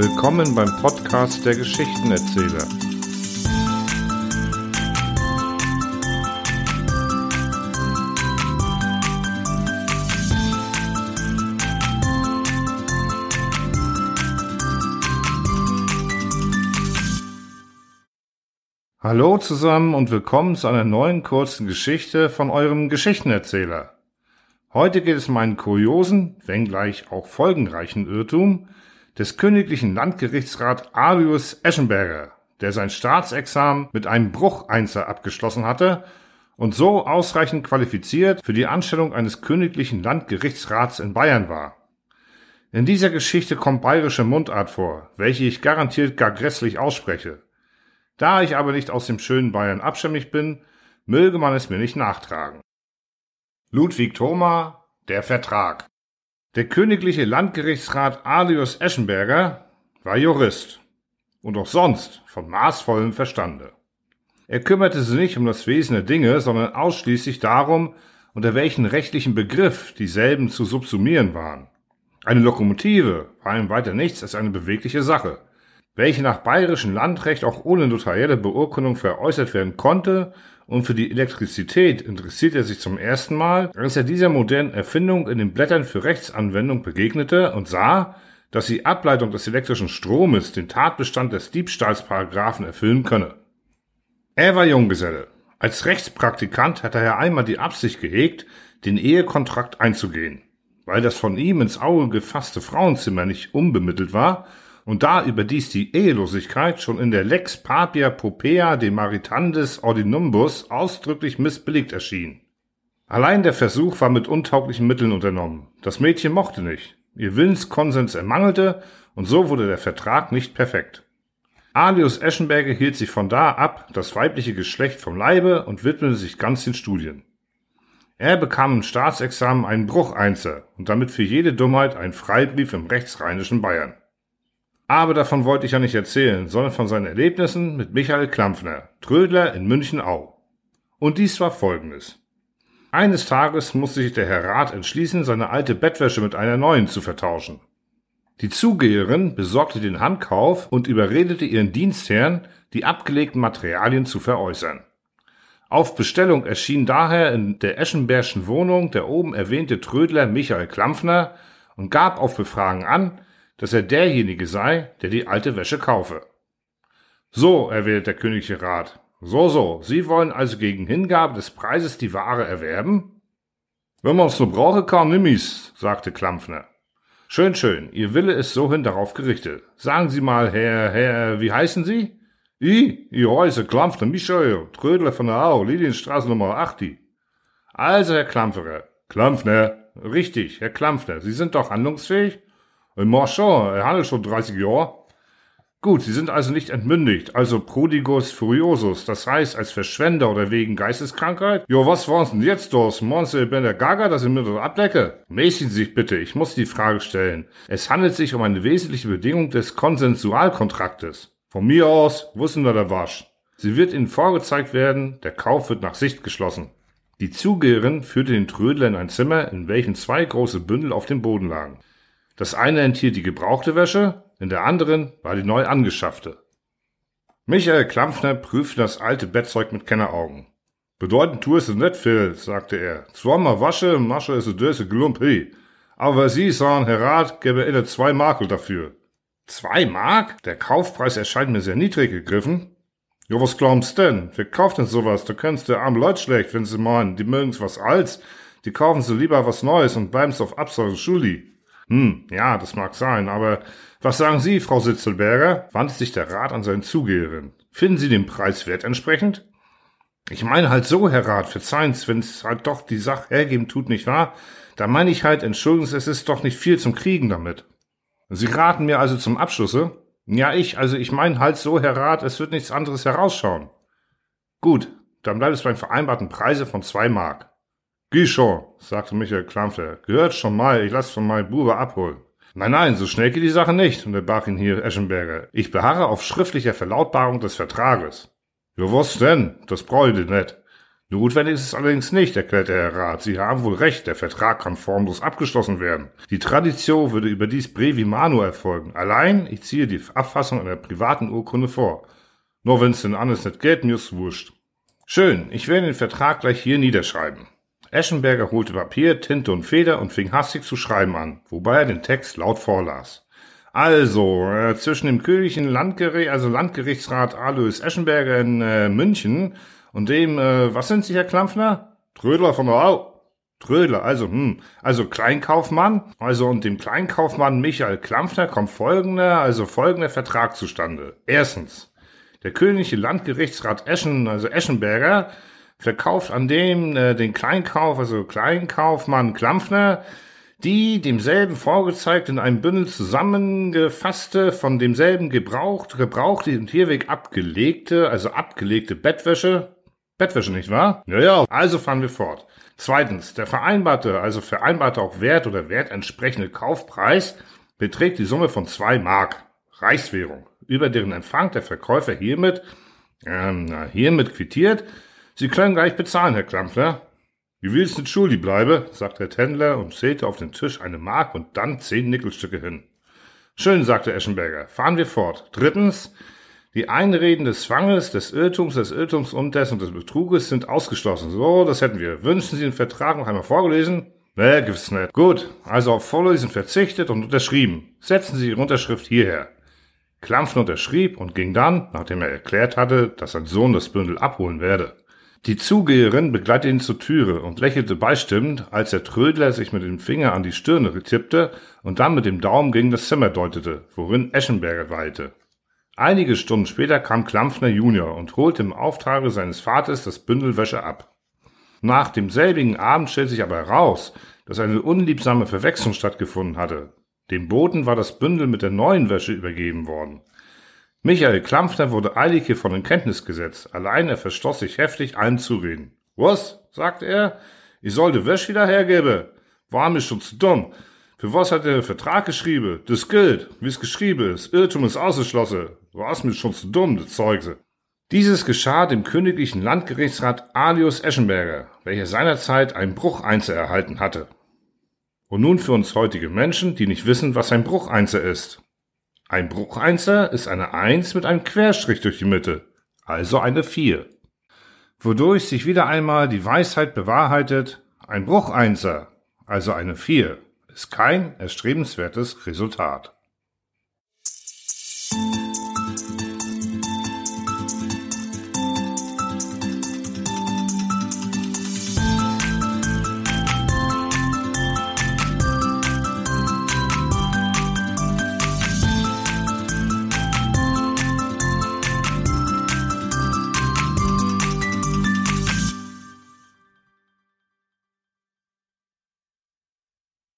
Willkommen beim Podcast der Geschichtenerzähler. Hallo zusammen und willkommen zu einer neuen kurzen Geschichte von eurem Geschichtenerzähler. Heute geht es um einen kuriosen, wenngleich auch folgenreichen Irrtum des königlichen Landgerichtsrat Arius Eschenberger, der sein Staatsexamen mit einem Brucheinser abgeschlossen hatte und so ausreichend qualifiziert für die Anstellung eines königlichen Landgerichtsrats in Bayern war. In dieser Geschichte kommt bayerische Mundart vor, welche ich garantiert gar grässlich ausspreche. Da ich aber nicht aus dem schönen Bayern abstämmig bin, möge man es mir nicht nachtragen. Ludwig Thoma, der Vertrag. Der königliche Landgerichtsrat Alius Eschenberger war Jurist und auch sonst von maßvollem Verstande. Er kümmerte sich nicht um das Wesen der Dinge, sondern ausschließlich darum, unter welchen rechtlichen Begriff dieselben zu subsumieren waren. Eine Lokomotive war ihm weiter nichts als eine bewegliche Sache welche nach bayerischem Landrecht auch ohne notarielle Beurkundung veräußert werden konnte, und für die Elektrizität interessiert er sich zum ersten Mal, als er dieser modernen Erfindung in den Blättern für Rechtsanwendung begegnete und sah, dass die Ableitung des elektrischen Stromes den Tatbestand des Diebstahlsparagraphen erfüllen könne. Er war Junggeselle. Als Rechtspraktikant hatte er einmal die Absicht gehegt, den Ehekontrakt einzugehen. Weil das von ihm ins Auge gefasste Frauenzimmer nicht unbemittelt war, und da überdies die Ehelosigkeit schon in der Lex Papia Popea de Maritandis Ordinumbus ausdrücklich missbilligt erschien. Allein der Versuch war mit untauglichen Mitteln unternommen. Das Mädchen mochte nicht. Ihr Willenskonsens ermangelte und so wurde der Vertrag nicht perfekt. Alius Eschenberger hielt sich von da ab, das weibliche Geschlecht vom Leibe und widmete sich ganz den Studien. Er bekam im Staatsexamen einen Brucheinser und damit für jede Dummheit einen Freibrief im rechtsrheinischen Bayern. Aber davon wollte ich ja nicht erzählen, sondern von seinen Erlebnissen mit Michael Klampfner, Trödler in München-Au. Und dies war folgendes. Eines Tages musste sich der Herr Rat entschließen, seine alte Bettwäsche mit einer neuen zu vertauschen. Die Zugeherin besorgte den Handkauf und überredete ihren Dienstherrn, die abgelegten Materialien zu veräußern. Auf Bestellung erschien daher in der Eschenbergschen Wohnung der oben erwähnte Trödler Michael Klampfner und gab auf Befragen an, dass er derjenige sei, der die alte Wäsche kaufe. So, erwählt der königliche Rat. So, so, Sie wollen also gegen Hingabe des Preises die Ware erwerben? Wenn man's nur brauche, kann nimm ich's, sagte Klampfner. Schön, schön, Ihr Wille ist so hin darauf gerichtet. Sagen Sie mal, Herr, Herr, wie heißen Sie? I, ich heiße Klampfner Michael, Trödler von der Au, Lilienstraße Nummer 80. Also, Herr Klampferer. Klampfner. Richtig, Herr Klampfner. Sie sind doch handlungsfähig? Ein Marchand, er handelt schon 30 Jahre. Gut, Sie sind also nicht entmündigt, also prodigus furiosus, das heißt als Verschwender oder wegen Geisteskrankheit? Jo, was waren's denn jetzt dos? Monse ben der Gaga, dass ich mir das abdecke? Mäßigen Sie sich bitte, ich muss die Frage stellen. Es handelt sich um eine wesentliche Bedingung des Konsensualkontraktes. Von mir aus, wussten wir der Wasch. Sie wird Ihnen vorgezeigt werden, der Kauf wird nach Sicht geschlossen. Die Zugeherin führte den Trödler in ein Zimmer, in welchem zwei große Bündel auf dem Boden lagen. Das eine enthielt die gebrauchte Wäsche, in der anderen war die neu angeschaffte. Michael Klampfner prüfte das alte Bettzeug mit Kenneraugen. Bedeutend tu es nicht viel, sagte er. Zweimal wasche, masche es döse Glumpi. Aber Sie sagen, Herr Rat, gäbe er zwei Mark dafür. Zwei Mark? Der Kaufpreis erscheint mir sehr niedrig gegriffen. Jo, was glaubst denn? Wer kauft denn sowas? Da kennst du arme Leute schlecht, wenn sie meinen, die mögen's was alts. Die kaufen sie lieber was Neues und bleiben's auf Absage Schuli. Hm, ja, das mag sein, aber was sagen Sie, Frau Sitzelberger? wandte sich der Rat an seinen Zugeherin. Finden Sie den Preis wert entsprechend? Ich meine halt so, Herr Rat, verzeihen's, wenn's halt doch die Sache hergeben tut, nicht wahr? Da meine ich halt, entschuldigen Sie, es ist doch nicht viel zum Kriegen damit. Sie raten mir also zum Abschlusse? Ja, ich, also ich meine halt so, Herr Rat, es wird nichts anderes herausschauen. Gut, dann bleibt es beim vereinbarten Preise von zwei Mark. Geh schon, sagte Michael Klampfer. Gehört schon mal, ich lass von meinem Bube abholen. Nein, nein, so schnell geht die Sache nicht, unterbrach ihn hier Eschenberger. Ich beharre auf schriftlicher Verlautbarung des Vertrages. Ja, was denn? Das brauche ich nicht. Notwendig ist es allerdings nicht, erklärte Herr Rat. Sie haben wohl recht, der Vertrag kann formlos abgeschlossen werden. Die Tradition würde überdies brevi manu erfolgen. Allein, ich ziehe die Abfassung einer privaten Urkunde vor. Nur wenn's denn alles nicht geht, mir's wurscht. Schön, ich werde den Vertrag gleich hier niederschreiben. Eschenberger holte Papier, Tinte und Feder und fing hastig zu schreiben an, wobei er den Text laut vorlas. Also, äh, zwischen dem königlichen Landgericht, also Landgerichtsrat Alois Eschenberger in äh, München und dem, äh, was sind Sie, Herr Klampfner? Trödler von der Au. Trödler, also, hm, also Kleinkaufmann, also und dem Kleinkaufmann Michael Klampfner kommt folgender, also folgender Vertrag zustande. Erstens, der königliche Landgerichtsrat Eschen, also Eschenberger, verkauft an dem äh, den Kleinkauf, also Kleinkaufmann Klampfner, die demselben vorgezeigt in einem Bündel zusammengefasste, von demselben gebraucht, gebrauchte und hierweg abgelegte, also abgelegte Bettwäsche, Bettwäsche, nicht wahr? Ja, ja. Also fahren wir fort. Zweitens, der vereinbarte, also vereinbarte auch Wert oder wertentsprechende Kaufpreis beträgt die Summe von zwei Mark, Reichswährung, über deren Empfang der Verkäufer hiermit, ähm, hiermit quittiert. Sie können gleich bezahlen, Herr Klampfer. Wie willst nicht schuldig bleibe, sagte der Tändler und zählte auf den Tisch eine Mark und dann zehn Nickelstücke hin. Schön, sagte Eschenberger. Fahren wir fort. Drittens, die Einreden des Zwanges, des Irrtums, des Irrtums und des und des Betruges sind ausgeschlossen. So, das hätten wir. Wünschen Sie den Vertrag noch einmal vorgelesen? Nee, gewiss nicht. Gut, also auf Vorlesen verzichtet und unterschrieben. Setzen Sie Ihre Unterschrift hierher. Klampfen unterschrieb und ging dann, nachdem er erklärt hatte, dass sein Sohn das Bündel abholen werde. Die Zugeherin begleitete ihn zur Türe und lächelte beistimmend, als der Trödler sich mit dem Finger an die Stirne tippte und dann mit dem Daumen gegen das Zimmer deutete, worin Eschenberger weilte. Einige Stunden später kam Klampfner Junior und holte im Auftrage seines Vaters das Bündel Wäsche ab. Nach demselbigen Abend stellt sich aber heraus, dass eine unliebsame Verwechslung stattgefunden hatte. Dem Boten war das Bündel mit der neuen Wäsche übergeben worden. Michael Klampfner wurde eilig hiervon in Kenntnis gesetzt. Allein er verstoß sich heftig, allen zureden. Was? sagte er. Ich soll die Wäsche wieder hergeben. War mir schon zu dumm. Für was hat er den Vertrag geschrieben? Das gilt, wie es geschrieben ist. Irrtum ist ausgeschlossen. War's mir schon zu dumm, das Zeugse. Dieses geschah dem königlichen Landgerichtsrat Alius Eschenberger, welcher seinerzeit einen Brucheinzer erhalten hatte. Und nun für uns heutige Menschen, die nicht wissen, was ein Brucheinzer ist. Ein Brucheinzer ist eine Eins mit einem Querstrich durch die Mitte, also eine Vier. Wodurch sich wieder einmal die Weisheit bewahrheitet, ein Brucheinzer, also eine Vier, ist kein erstrebenswertes Resultat.